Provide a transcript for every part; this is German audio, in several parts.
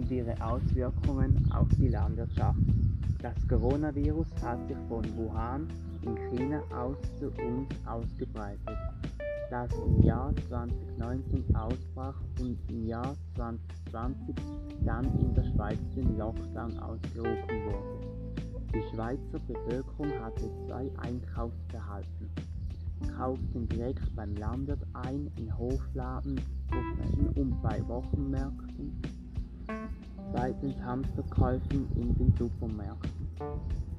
und ihre Auswirkungen auf die Landwirtschaft. Das Coronavirus hat sich von Wuhan in China aus zu uns ausgebreitet, das im Jahr 2019 ausbrach und im Jahr 2020 dann in der Schweiz den Lockdown ausgerufen wurde. Die Schweizer Bevölkerung hatte zwei Einkaufsverhalten kauften direkt beim Landwirt ein in Hofladen und bei Wochenmärkten, zweitens Hamsterkäufen in den Supermärkten.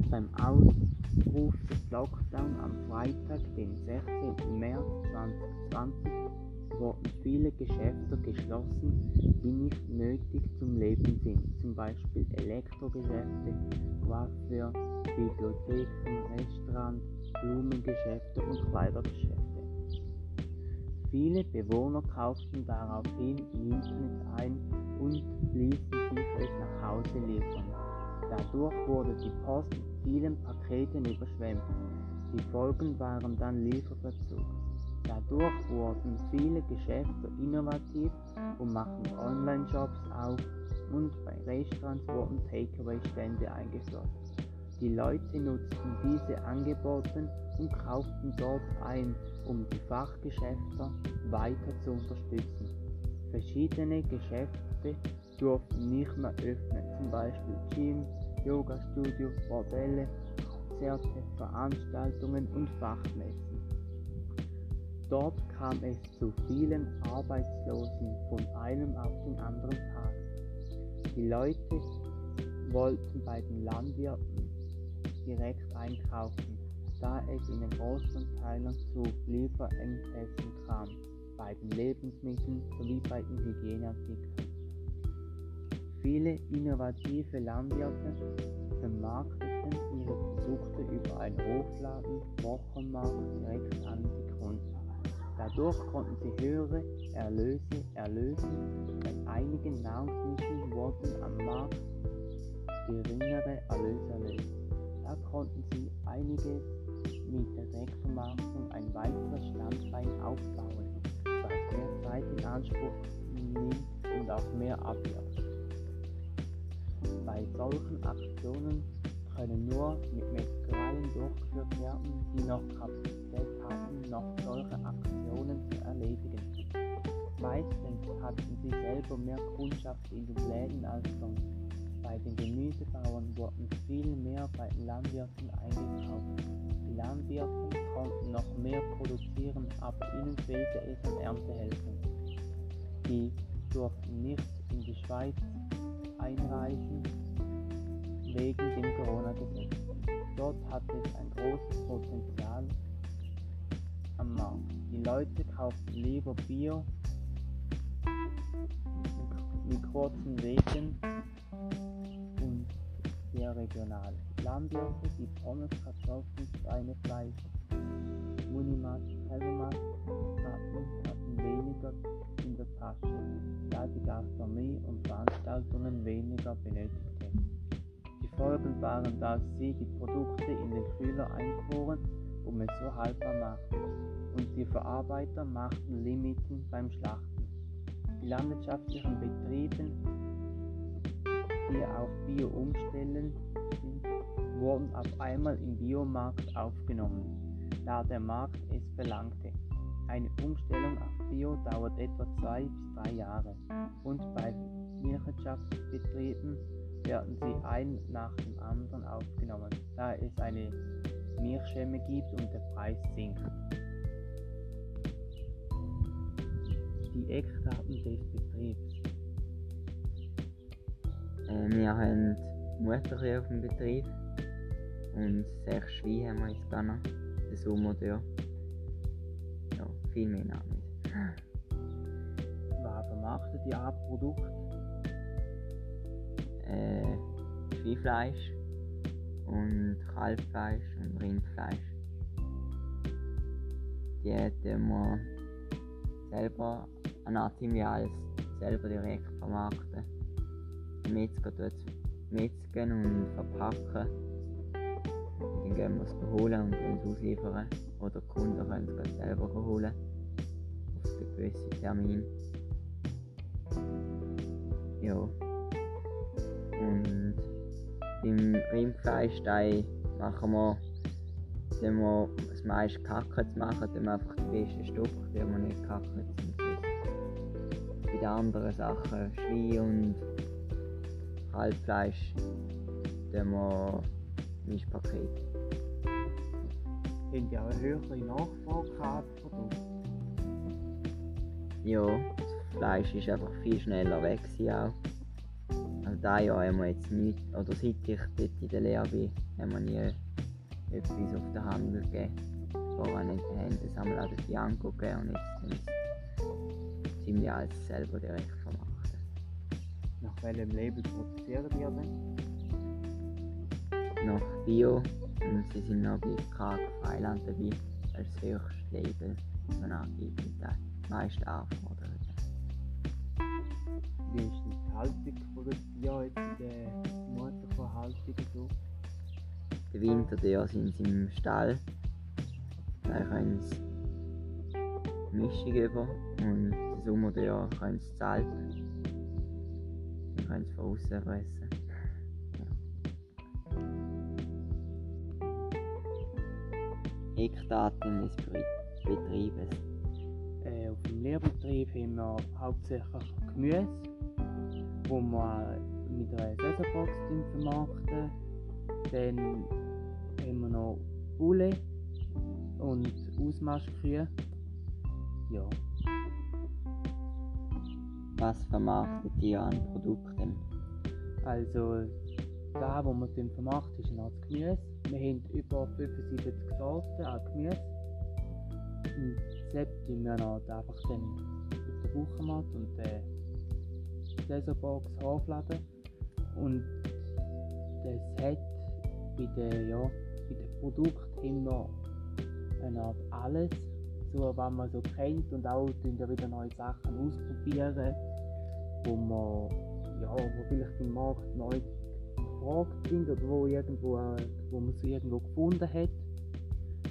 Beim Ausruf des Lockdown am Freitag, den 16. März 2020, wurden viele Geschäfte geschlossen, die nicht nötig zum Leben sind, zum Beispiel Elektrogeschäfte, Coiffeur, Bibliotheken, Restaurants, Blumengeschäfte und Kleidergeschäfte. Viele Bewohner kauften daraufhin Internet ein und ließen sich es nach Hause liefern. Dadurch wurde die Post mit vielen Paketen überschwemmt. Die Folgen waren dann Lieferverzug. Dadurch wurden viele Geschäfte innovativ und machten Online-Shops auf und bei Restaurants wurden Takeaway-Stände eingeführt. Die Leute nutzten diese Angebote und kauften dort ein, um die Fachgeschäfte weiter zu unterstützen. Verschiedene Geschäfte durften nicht mehr öffnen, zum Beispiel Gym, Yoga-Studio, Bordelle, Konzerte, Veranstaltungen und Fachmessen. Dort kam es zu vielen Arbeitslosen von einem auf den anderen Tag. Die Leute wollten bei den Landwirten direkt einkaufen, da es in den großen Teilen zu Lieferengpässen kam, bei den Lebensmitteln sowie bei den Hygieneartikeln. Viele innovative Landwirte vermarkteten ihre Produkte über einen Hofladen, Wochenmarkt direkt an die Kunden. Dadurch konnten sie höhere Erlöse erlösen, bei einigen Nahrungsmitteln wurden am Markt geringere Erlöse erlöst. Da konnten sie einiges mit der Direktvermarktung ein weiteres Standbein aufbauen, was mehr Zeit in Anspruch nimmt und auch mehr abwirft. Bei solchen Aktionen können nur mit Metzgereien durchgeführt werden, die noch Kapazität hatten, noch solche Aktionen zu erledigen. Meistens hatten sie selber mehr Kundschaft in den Läden als sonst. Bei den Gemüsebauern wurden viel mehr bei Landwirten eingekauft. Die Landwirte konnten noch mehr produzieren, aber ihnen fehlte es an Erntehelfern. Die durften nicht in die Schweiz einreichen wegen dem Corona-Gesetz. Dort hat es ein großes Potenzial am Markt. Die Leute kauften lieber Bio mit kurzen Wegen sehr regional. Landwirte, die Pommes, Kartoffeln, Schweinefleisch, Munimat, Kalbermat hatten, hatten weniger in der Tasche, da die Gastronomie und Veranstaltungen weniger benötigten. Die Folgen waren, dass sie die Produkte in den Kühler einfuhren, um es so haltbar machten, und die Verarbeiter machten Limiten beim Schlachten. Die landwirtschaftlichen Betrieben die auf Bio umstellen, wurden auf einmal im Biomarkt aufgenommen, da der Markt es verlangte. Eine Umstellung auf Bio dauert etwa zwei bis drei Jahre und bei Milchwirtschaftsbetrieben werden sie ein nach dem anderen aufgenommen, da es eine Milchschämme gibt und der Preis sinkt. Die Eckdaten des Betriebs wir haben Mutter auf dem Betrieb und sechs Schweine haben wir jetzt da noch. Der Sommer Ja, viel mehr noch nicht. Was vermarktet ihr an Produkt? Äh, Schweinefleisch und Kalbfleisch und Rindfleisch. Die hätten wir selber an alles selber direkt vermarkten. Metzger metzgen und verpacken. Dann gehen wir es holen und uns ausliefern. Oder die Kunden können es selber holen. Auf einen gewissen Termin. Ja. beim Rindfleisch machen wir, wenn wir das meiste Kacken zu machen, dann einfach die besten Stücke, die wir nicht kacken. Bei den anderen Sachen, Schwein und Halbfleisch, dann wir Mischpaket. Haben die auch eine höhere Nachfrage Produkt? Ja, das Fleisch ist einfach viel schneller weg auch. Also dieses Jahr haben wir jetzt nicht, oder seit ich dort in der Lehre bin, haben wir nie etwas auf den Handel gegeben. Vorher nicht haben das haben wir auch den Bianco gegeben und jetzt sind ziemlich alles selber direkt vermarktet. Welchem Label produzieren die denn? Nach Bio und sie sind noch bei Karg Freiland dabei als höchstes Label, das man angibt und die meisten anfordern. Wie ist die Haltung von der Tiere jetzt in der Mutterverhaltung so? Den Winter der sind sie im Stall. Da können sie Mischung über und den Sommer der können sie zahlen. Sie von außen fressen. Ja. Eckdaten des Betriebes. Äh, auf dem Lehrbetrieb haben wir hauptsächlich Gemüse, wo wir mit einer Saisonbox vermarkten. Dann haben wir noch Bulle und Ausmarschkühe. Ja. Was vermarktet ihr an Produkten? Also, da, wo wir dann vermarkten, ist das Gemüse. Wir haben über 75 Sorten an Gemüse. Und selbst tun wir noch einfach dann auf den Wochenmarkt und den Saisonbox aufladen. Und das hat bei den, ja, bei den Produkten immer eine Art alles, so was man so kennt und auch wieder neue Sachen ausprobieren, wo man ja, wo vielleicht im Markt neu gefragt sind oder wo, irgendwo, äh, wo man sie irgendwo gefunden hat,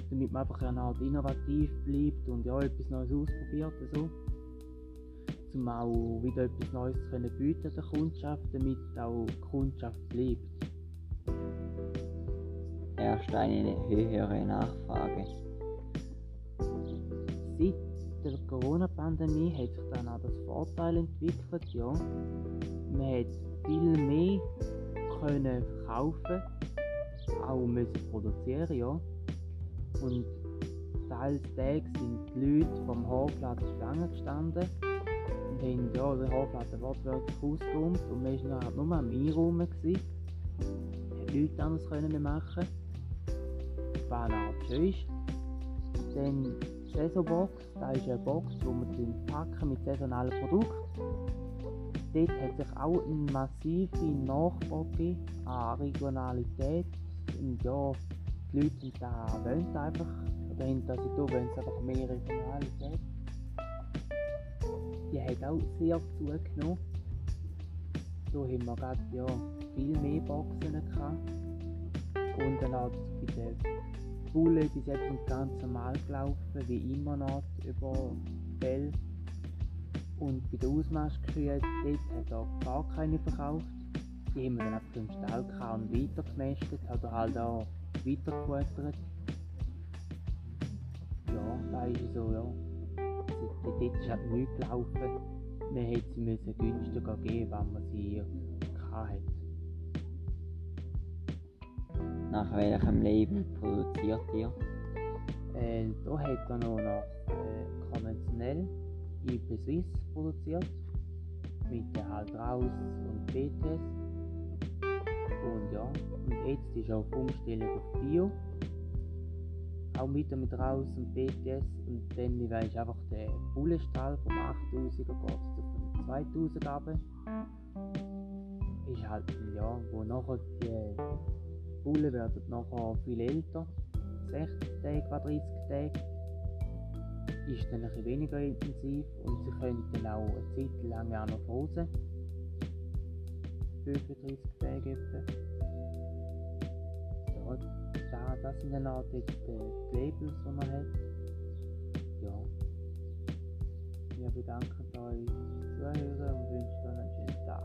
damit man einfach eine Art innovativ bleibt und ja, etwas Neues ausprobiert. So. Um auch wieder etwas Neues zu können bieten der Kundschaft, damit auch die Kundschaft bleibt. Herrscht eine höhere Nachfrage. Seit der Corona-Pandemie hat sich dann auch das Vorteil entwickelt, ja. Man hat viel mehr können verkaufen, auch müssen produzieren, ja. Und teils Tage sind die Leute vom Hofladen Schlange gestanden und haben ja, den Hofladen wortwörtlich ausgeräumt und man war halt nur am Einräumen. Gewesen. Hat nichts anderes können machen. Was Art schön ist. Dann die Saisonbox, das ist eine Box, wo man packen mit saisonalen Produkten. Dort hat sich auch eine massive Nachfrage an Regionalität und ja, die Leute da wollen einfach, oder hinter sich da wollen sie einfach mehr Regionalität. Die hat auch sehr zugenommen. Da haben wir gerade ja, viel mehr Boxen gehabt. Und dann auch bei Bullen, die sind ganz normal gelaufen, wie immer noch über Bell. Und bei den Ausmarschkühen, dort hat er gar keine verkauft. Die haben wir dann einfach im Stall gehabt und weitergemästet, oder halt auch weitergefuttert. Ja, da ist so, ja. Dort ist halt nichts gelaufen. Man hätte sie müssen günstiger geben, wenn man sie hatte. Nach welchem Label produziert ihr? Äh, da hat er noch nach äh, konventionell IP Swiss produziert. Mit der halt raus und BTS. Und ja, und jetzt ist auf Umstellung auf Bio. Auch mit raus und BTS. Und dann ist einfach der Bullenstall vom 8000er geht zu 2000 runter. Ist halt ein Jahr, wo nachher die Bullen werden nachher viel älter. 60 Tage, 30 Tage. Ist dann ein bisschen weniger intensiv und sie können dann auch eine Zeit lang auch noch Hause. 35 Tage etwa. Ja, da, das sind dann auch jetzt die Labels, die man hat. Ja. Wir bedanken euch fürs Zuhören und wünschen euch einen schönen Tag.